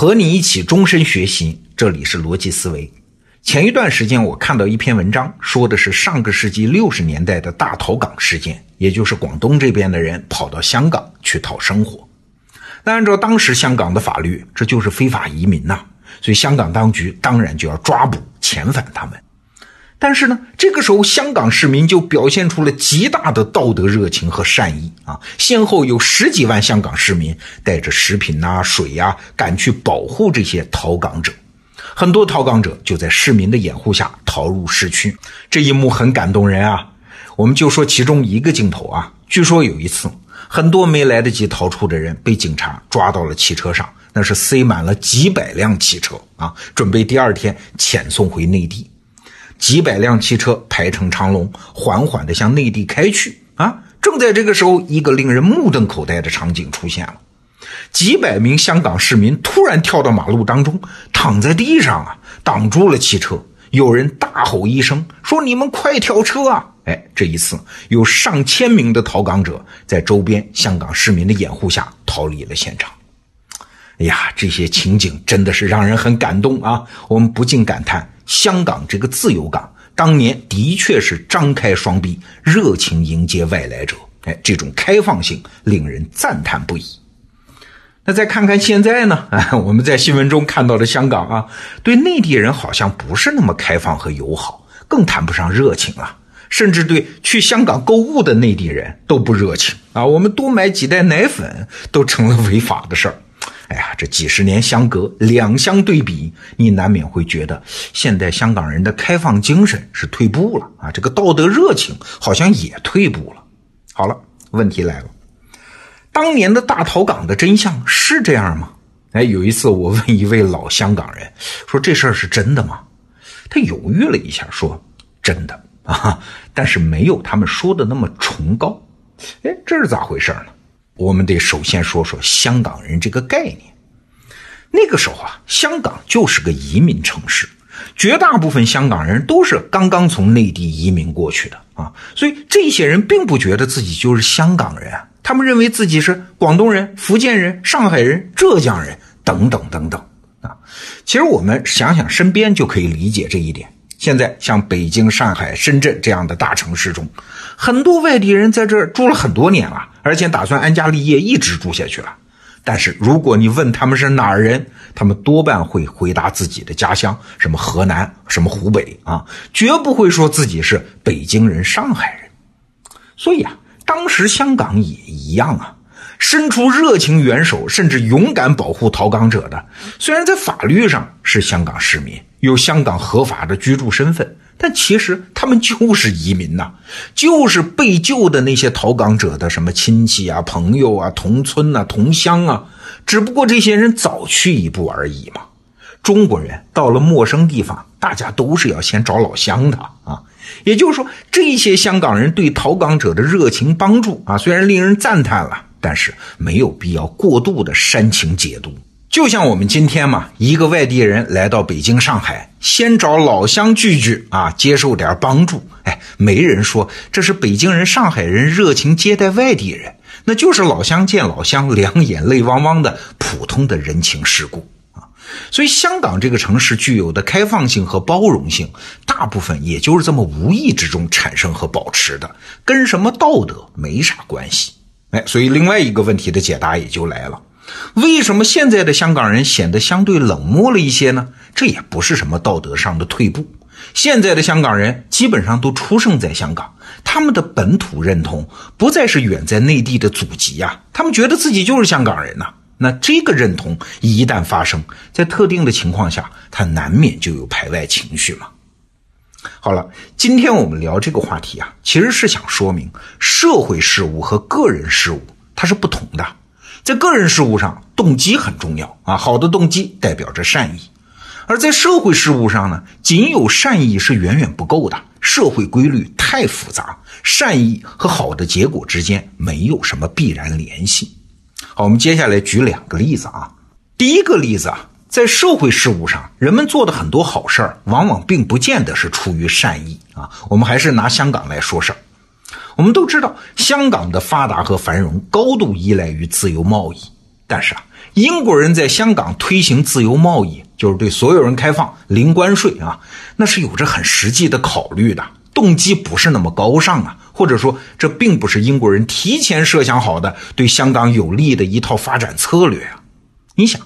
和你一起终身学习，这里是逻辑思维。前一段时间我看到一篇文章，说的是上个世纪六十年代的大逃港事件，也就是广东这边的人跑到香港去讨生活。那按照当时香港的法律，这就是非法移民呐，所以香港当局当然就要抓捕遣返他们。但是呢，这个时候香港市民就表现出了极大的道德热情和善意啊！先后有十几万香港市民带着食品呐、水呀，赶去保护这些逃港者。很多逃港者就在市民的掩护下逃入市区，这一幕很感动人啊！我们就说其中一个镜头啊，据说有一次，很多没来得及逃出的人被警察抓到了汽车上，那是塞满了几百辆汽车啊，准备第二天遣送回内地。几百辆汽车排成长龙，缓缓地向内地开去。啊，正在这个时候，一个令人目瞪口呆的场景出现了：几百名香港市民突然跳到马路当中，躺在地上啊，挡住了汽车。有人大吼一声，说：“你们快跳车啊！”哎，这一次有上千名的逃港者在周边香港市民的掩护下逃离了现场。哎呀，这些情景真的是让人很感动啊！我们不禁感叹。香港这个自由港，当年的确是张开双臂，热情迎接外来者。哎，这种开放性令人赞叹不已。那再看看现在呢？啊，我们在新闻中看到的香港啊，对内地人好像不是那么开放和友好，更谈不上热情了。甚至对去香港购物的内地人都不热情啊。我们多买几袋奶粉都成了违法的事儿。哎呀，这几十年相隔，两相对比，你难免会觉得现代香港人的开放精神是退步了啊，这个道德热情好像也退步了。好了，问题来了，当年的大逃港的真相是这样吗？哎，有一次我问一位老香港人，说这事儿是真的吗？他犹豫了一下，说真的啊，但是没有他们说的那么崇高。哎，这是咋回事呢？我们得首先说说香港人这个概念。那个时候啊，香港就是个移民城市，绝大部分香港人都是刚刚从内地移民过去的啊，所以这些人并不觉得自己就是香港人啊，他们认为自己是广东人、福建人、上海人、浙江人等等等等啊。其实我们想想身边就可以理解这一点。现在像北京、上海、深圳这样的大城市中，很多外地人在这儿住了很多年了。而且打算安家立业，一直住下去了。但是如果你问他们是哪儿人，他们多半会回答自己的家乡，什么河南，什么湖北啊，绝不会说自己是北京人、上海人。所以啊，当时香港也一样啊，伸出热情援手，甚至勇敢保护逃港者的，虽然在法律上是香港市民，有香港合法的居住身份。但其实他们就是移民呐，就是被救的那些逃港者的什么亲戚啊、朋友啊、同村呐、同乡啊，只不过这些人早去一步而已嘛。中国人到了陌生地方，大家都是要先找老乡的啊。也就是说，这些香港人对逃港者的热情帮助啊，虽然令人赞叹了，但是没有必要过度的煽情解读。就像我们今天嘛，一个外地人来到北京、上海，先找老乡聚聚啊，接受点帮助。哎，没人说这是北京人、上海人热情接待外地人，那就是老乡见老乡，两眼泪汪汪的普通的人情世故啊。所以，香港这个城市具有的开放性和包容性，大部分也就是这么无意之中产生和保持的，跟什么道德没啥关系。哎，所以另外一个问题的解答也就来了。为什么现在的香港人显得相对冷漠了一些呢？这也不是什么道德上的退步。现在的香港人基本上都出生在香港，他们的本土认同不再是远在内地的祖籍呀，他们觉得自己就是香港人呐。那这个认同一旦发生在特定的情况下，他难免就有排外情绪嘛。好了，今天我们聊这个话题啊，其实是想说明社会事务和个人事务它是不同的。在个人事务上，动机很重要啊，好的动机代表着善意；而在社会事务上呢，仅有善意是远远不够的。社会规律太复杂，善意和好的结果之间没有什么必然联系。好，我们接下来举两个例子啊。第一个例子啊，在社会事务上，人们做的很多好事儿，往往并不见得是出于善意啊。我们还是拿香港来说事儿。我们都知道，香港的发达和繁荣高度依赖于自由贸易。但是啊，英国人在香港推行自由贸易，就是对所有人开放零关税啊，那是有着很实际的考虑的，动机不是那么高尚啊，或者说这并不是英国人提前设想好的对香港有利的一套发展策略啊。你想，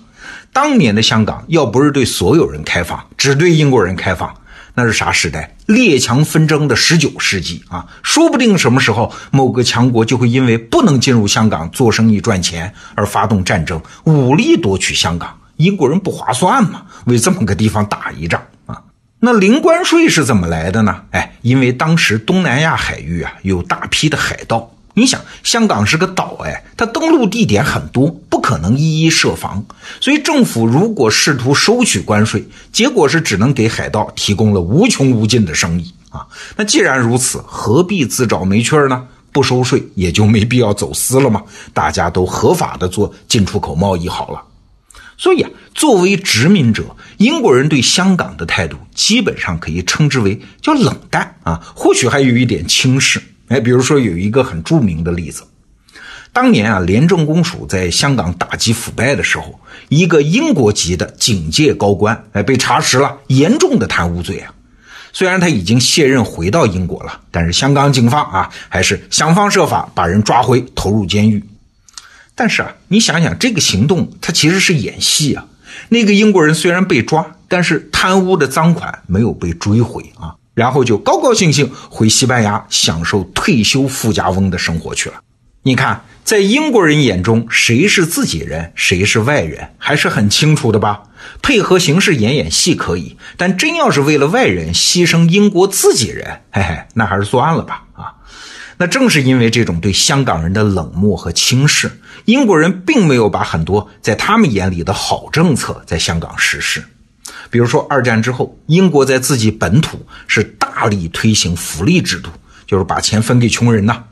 当年的香港要不是对所有人开放，只对英国人开放。那是啥时代？列强纷争的十九世纪啊！说不定什么时候某个强国就会因为不能进入香港做生意赚钱而发动战争，武力夺取香港。英国人不划算嘛？为这么个地方打一仗啊？那零关税是怎么来的呢？哎，因为当时东南亚海域啊有大批的海盗。你想，香港是个岛，哎，它登陆地点很多，不可能一一设防，所以政府如果试图收取关税，结果是只能给海盗提供了无穷无尽的生意啊。那既然如此，何必自找没趣呢？不收税也就没必要走私了嘛，大家都合法的做进出口贸易好了。所以啊，作为殖民者，英国人对香港的态度基本上可以称之为叫冷淡啊，或许还有一点轻视。哎，比如说有一个很著名的例子，当年啊，廉政公署在香港打击腐败的时候，一个英国籍的警界高官，哎，被查实了严重的贪污罪啊。虽然他已经卸任回到英国了，但是香港警方啊，还是想方设法把人抓回，投入监狱。但是啊，你想想这个行动，他其实是演戏啊。那个英国人虽然被抓，但是贪污的赃款没有被追回啊。然后就高高兴兴回西班牙享受退休富家翁的生活去了。你看，在英国人眼中，谁是自己人，谁是外人，还是很清楚的吧？配合形式演演戏可以，但真要是为了外人牺牲英国自己人，嘿嘿，那还是算了吧。啊，那正是因为这种对香港人的冷漠和轻视，英国人并没有把很多在他们眼里的好政策在香港实施。比如说，二战之后，英国在自己本土是大力推行福利制度，就是把钱分给穷人呐。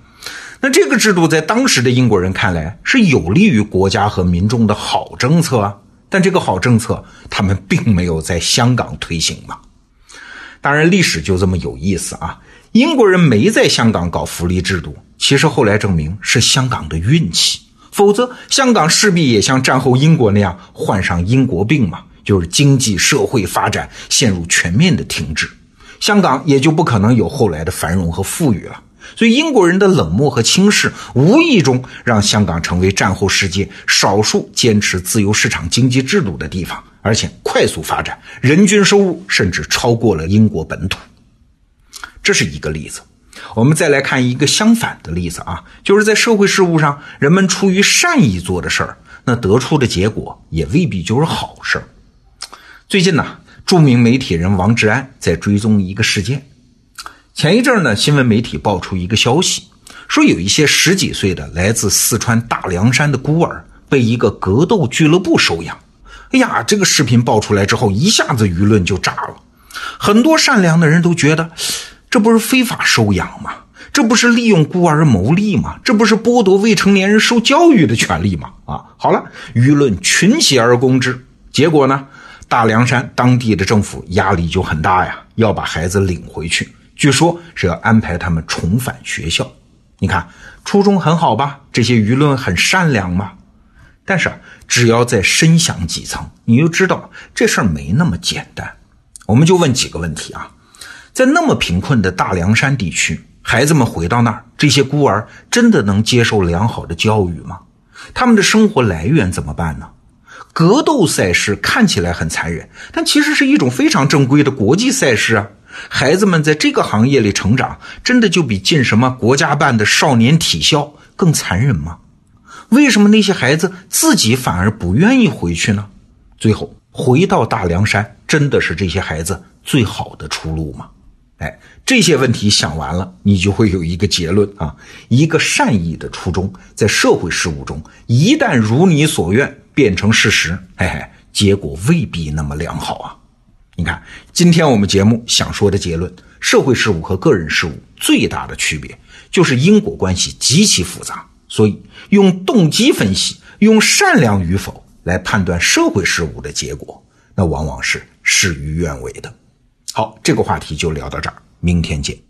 那这个制度在当时的英国人看来是有利于国家和民众的好政策啊。但这个好政策，他们并没有在香港推行嘛。当然，历史就这么有意思啊。英国人没在香港搞福利制度，其实后来证明是香港的运气，否则香港势必也像战后英国那样患上英国病嘛。就是经济社会发展陷入全面的停滞，香港也就不可能有后来的繁荣和富裕了。所以英国人的冷漠和轻视，无意中让香港成为战后世界少数坚持自由市场经济制度的地方，而且快速发展，人均收入甚至超过了英国本土。这是一个例子。我们再来看一个相反的例子啊，就是在社会事务上，人们出于善意做的事儿，那得出的结果也未必就是好事儿。最近呢，著名媒体人王志安在追踪一个事件。前一阵呢，新闻媒体爆出一个消息，说有一些十几岁的来自四川大凉山的孤儿被一个格斗俱乐部收养。哎呀，这个视频爆出来之后，一下子舆论就炸了。很多善良的人都觉得，这不是非法收养吗？这不是利用孤儿牟利吗？这不是剥夺未成年人受教育的权利吗？啊，好了，舆论群起而攻之，结果呢？大凉山当地的政府压力就很大呀，要把孩子领回去，据说是要安排他们重返学校。你看初衷很好吧？这些舆论很善良吗？但是只要再深想几层，你就知道这事儿没那么简单。我们就问几个问题啊，在那么贫困的大凉山地区，孩子们回到那儿，这些孤儿真的能接受良好的教育吗？他们的生活来源怎么办呢？格斗赛事看起来很残忍，但其实是一种非常正规的国际赛事啊！孩子们在这个行业里成长，真的就比进什么国家办的少年体校更残忍吗？为什么那些孩子自己反而不愿意回去呢？最后回到大凉山，真的是这些孩子最好的出路吗？哎，这些问题想完了，你就会有一个结论啊！一个善意的初衷，在社会事务中，一旦如你所愿。变成事实，嘿嘿，结果未必那么良好啊！你看，今天我们节目想说的结论：社会事务和个人事务最大的区别就是因果关系极其复杂，所以用动机分析，用善良与否来判断社会事务的结果，那往往是事与愿违的。好，这个话题就聊到这儿，明天见。